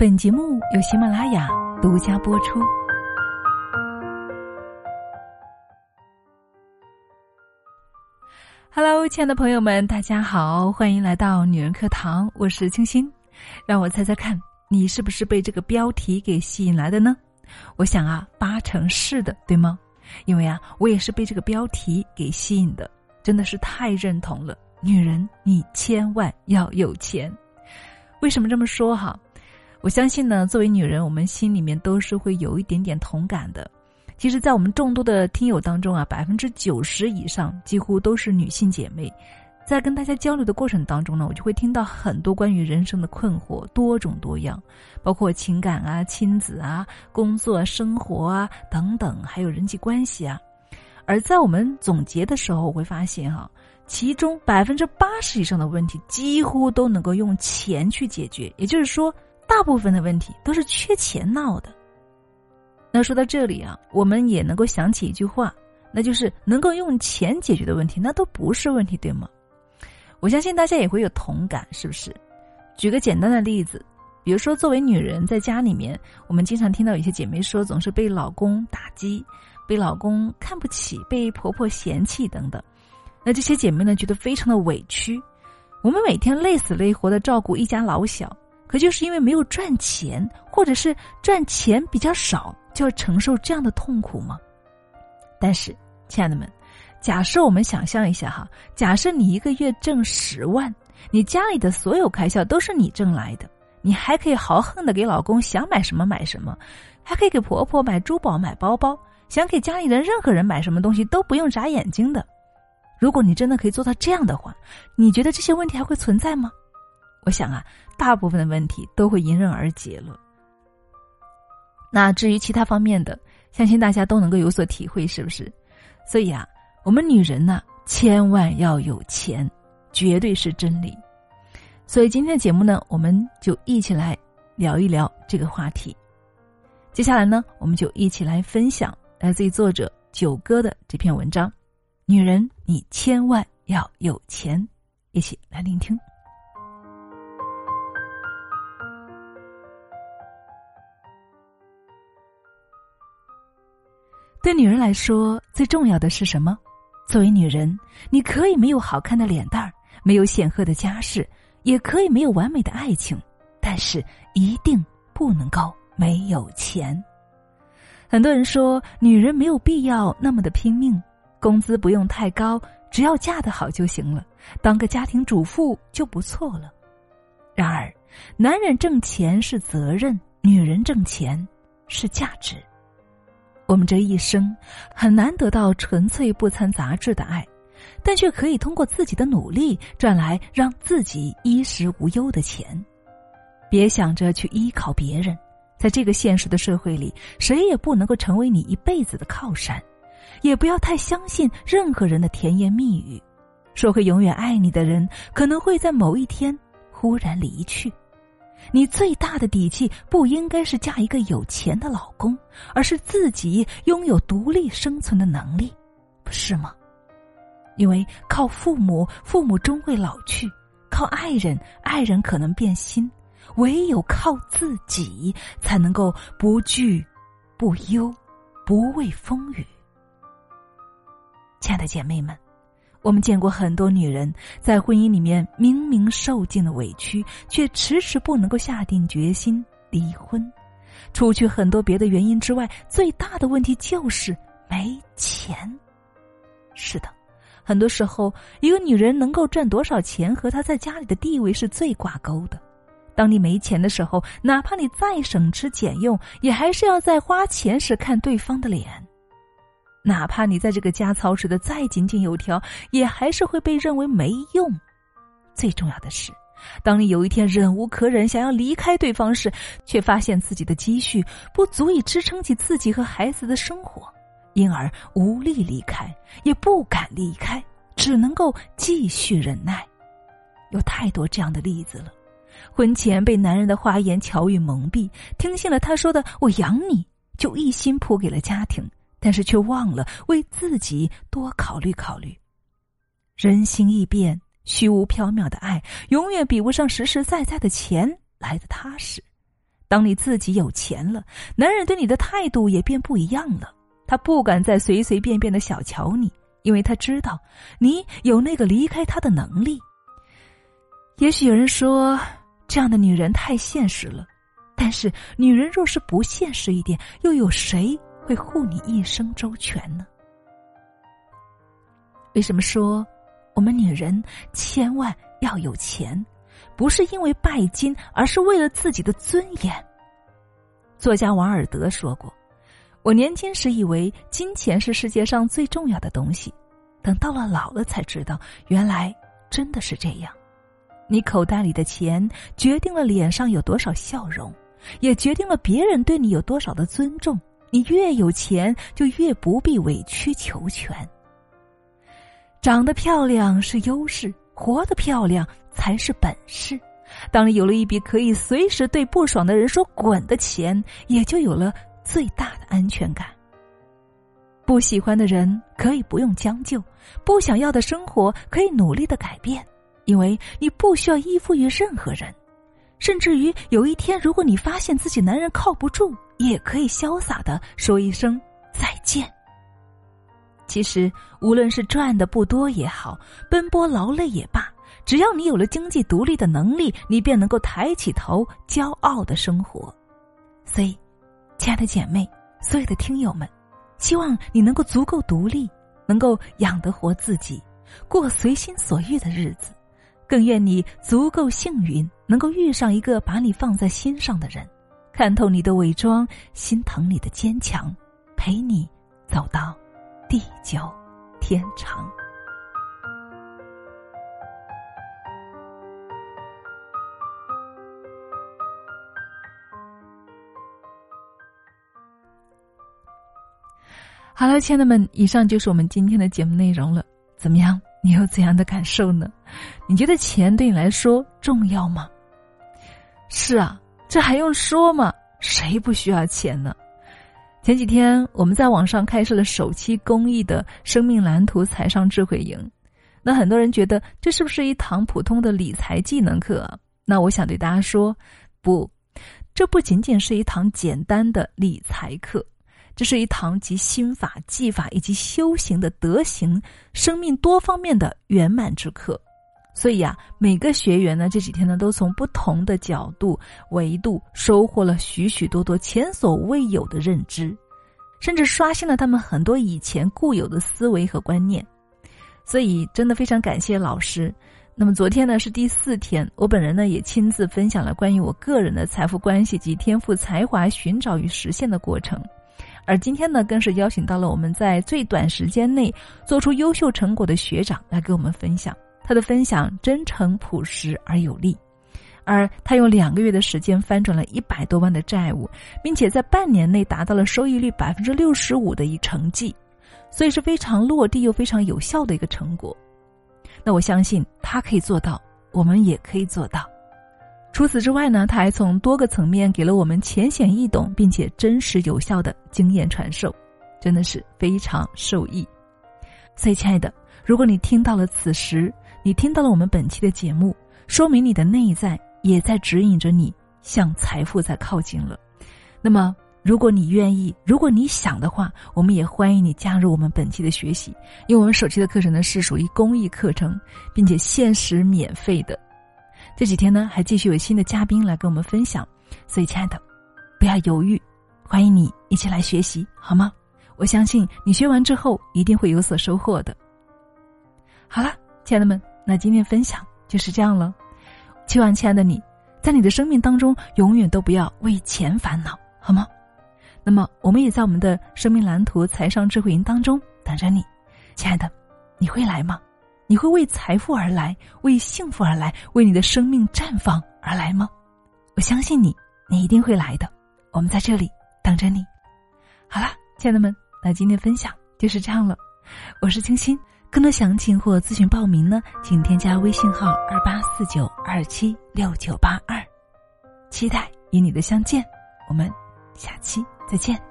本节目由喜马拉雅独家播出。Hello，亲爱的朋友们，大家好，欢迎来到女人课堂，我是清新。让我猜猜看，你是不是被这个标题给吸引来的呢？我想啊，八成是的，对吗？因为啊，我也是被这个标题给吸引的，真的是太认同了。女人，你千万要有钱。为什么这么说哈？我相信呢，作为女人，我们心里面都是会有一点点同感的。其实，在我们众多的听友当中啊，百分之九十以上几乎都是女性姐妹。在跟大家交流的过程当中呢，我就会听到很多关于人生的困惑，多种多样，包括情感啊、亲子啊、工作、生活啊等等，还有人际关系啊。而在我们总结的时候，我会发现哈，其中百分之八十以上的问题几乎都能够用钱去解决，也就是说，大部分的问题都是缺钱闹的。那说到这里啊，我们也能够想起一句话，那就是能够用钱解决的问题，那都不是问题，对吗？我相信大家也会有同感，是不是？举个简单的例子，比如说作为女人在家里面，我们经常听到有些姐妹说，总是被老公打击，被老公看不起，被婆婆嫌弃等等。那这些姐妹呢，觉得非常的委屈。我们每天累死累活的照顾一家老小，可就是因为没有赚钱，或者是赚钱比较少。就要承受这样的痛苦吗？但是，亲爱的们，假设我们想象一下哈，假设你一个月挣十万，你家里的所有开销都是你挣来的，你还可以豪横的给老公想买什么买什么，还可以给婆婆买珠宝、买包包，想给家里人任何人买什么东西都不用眨眼睛的。如果你真的可以做到这样的话，你觉得这些问题还会存在吗？我想啊，大部分的问题都会迎刃而解了。那至于其他方面的，相信大家都能够有所体会，是不是？所以啊，我们女人呢，千万要有钱，绝对是真理。所以今天的节目呢，我们就一起来聊一聊这个话题。接下来呢，我们就一起来分享来自于作者九哥的这篇文章《女人，你千万要有钱》，一起来聆听。对女人来说，最重要的是什么？作为女人，你可以没有好看的脸蛋儿，没有显赫的家世，也可以没有完美的爱情，但是一定不能够没有钱。很多人说，女人没有必要那么的拼命，工资不用太高，只要嫁得好就行了，当个家庭主妇就不错了。然而，男人挣钱是责任，女人挣钱是价值。我们这一生很难得到纯粹不掺杂质的爱，但却可以通过自己的努力赚来让自己衣食无忧的钱。别想着去依靠别人，在这个现实的社会里，谁也不能够成为你一辈子的靠山。也不要太相信任何人的甜言蜜语，说会永远爱你的人，可能会在某一天忽然离去。你最大的底气不应该是嫁一个有钱的老公，而是自己拥有独立生存的能力，不是吗？因为靠父母，父母终会老去；靠爱人，爱人可能变心；唯有靠自己，才能够不惧、不忧、不畏风雨。亲爱的姐妹们。我们见过很多女人在婚姻里面明明受尽了委屈，却迟迟不能够下定决心离婚。除去很多别的原因之外，最大的问题就是没钱。是的，很多时候，一个女人能够赚多少钱和她在家里的地位是最挂钩的。当你没钱的时候，哪怕你再省吃俭用，也还是要在花钱时看对方的脸。哪怕你在这个家操持的再井井有条，也还是会被认为没用。最重要的是，当你有一天忍无可忍，想要离开对方时，却发现自己的积蓄不足以支撑起自己和孩子的生活，因而无力离开，也不敢离开，只能够继续忍耐。有太多这样的例子了：婚前被男人的花言巧语蒙蔽，听信了他说的“我养你”，就一心扑给了家庭。但是却忘了为自己多考虑考虑。人心易变，虚无缥缈的爱永远比不上实实在在的钱来的踏实。当你自己有钱了，男人对你的态度也变不一样了。他不敢再随随便便的小瞧你，因为他知道你有那个离开他的能力。也许有人说，这样的女人太现实了。但是，女人若是不现实一点，又有谁会护你一生周全呢？为什么说我们女人千万要有钱？不是因为拜金，而是为了自己的尊严。作家王尔德说过：“我年轻时以为金钱是世界上最重要的东西，等到了老了才知道，原来真的是这样。你口袋里的钱决定了脸上有多少笑容，也决定了别人对你有多少的尊重。你越有钱，就越不必委曲求全。长得漂亮是优势，活得漂亮。”才是本事。当你有了一笔可以随时对不爽的人说“滚”的钱，也就有了最大的安全感。不喜欢的人可以不用将就，不想要的生活可以努力的改变，因为你不需要依附于任何人。甚至于有一天，如果你发现自己男人靠不住，也可以潇洒的说一声再见。其实，无论是赚的不多也好，奔波劳累也罢。只要你有了经济独立的能力，你便能够抬起头，骄傲的生活。所以，亲爱的姐妹，所有的听友们，希望你能够足够独立，能够养得活自己，过随心所欲的日子。更愿你足够幸运，能够遇上一个把你放在心上的人，看透你的伪装，心疼你的坚强，陪你走到地久天长。好了，亲爱的们，以上就是我们今天的节目内容了。怎么样？你有怎样的感受呢？你觉得钱对你来说重要吗？是啊，这还用说吗？谁不需要钱呢？前几天我们在网上开设了首期公益的生命蓝图财商智慧营，那很多人觉得这是不是一堂普通的理财技能课？啊那我想对大家说，不，这不仅仅是一堂简单的理财课。这是一堂集心法、技法以及修行的德行、生命多方面的圆满之课，所以啊，每个学员呢这几天呢都从不同的角度、维度收获了许许多多前所未有的认知，甚至刷新了他们很多以前固有的思维和观念。所以，真的非常感谢老师。那么昨天呢是第四天，我本人呢也亲自分享了关于我个人的财富关系及天赋才华寻找与实现的过程。而今天呢，更是邀请到了我们在最短时间内做出优秀成果的学长来给我们分享。他的分享真诚、朴实而有力，而他用两个月的时间翻转了一百多万的债务，并且在半年内达到了收益率百分之六十五的一成绩，所以是非常落地又非常有效的一个成果。那我相信他可以做到，我们也可以做到。除此之外呢，他还从多个层面给了我们浅显易懂并且真实有效的经验传授，真的是非常受益。所以，亲爱的，如果你听到了此时，你听到了我们本期的节目，说明你的内在也在指引着你向财富在靠近了。那么，如果你愿意，如果你想的话，我们也欢迎你加入我们本期的学习，因为我们手期的课程呢是属于公益课程，并且限时免费的。这几天呢，还继续有新的嘉宾来跟我们分享，所以亲爱的，不要犹豫，欢迎你一起来学习，好吗？我相信你学完之后一定会有所收获的。好了，亲爱的们，那今天分享就是这样了。希望亲爱的你，在你的生命当中永远都不要为钱烦恼，好吗？那么，我们也在我们的生命蓝图财商智慧营当中等着你，亲爱的，你会来吗？你会为财富而来，为幸福而来，为你的生命绽放而来吗？我相信你，你一定会来的。我们在这里等着你。好了，亲爱的们，那今天分享就是这样了。我是清新，更多详情或咨询报名呢，请添加微信号二八四九二七六九八二，期待与你的相见。我们下期再见。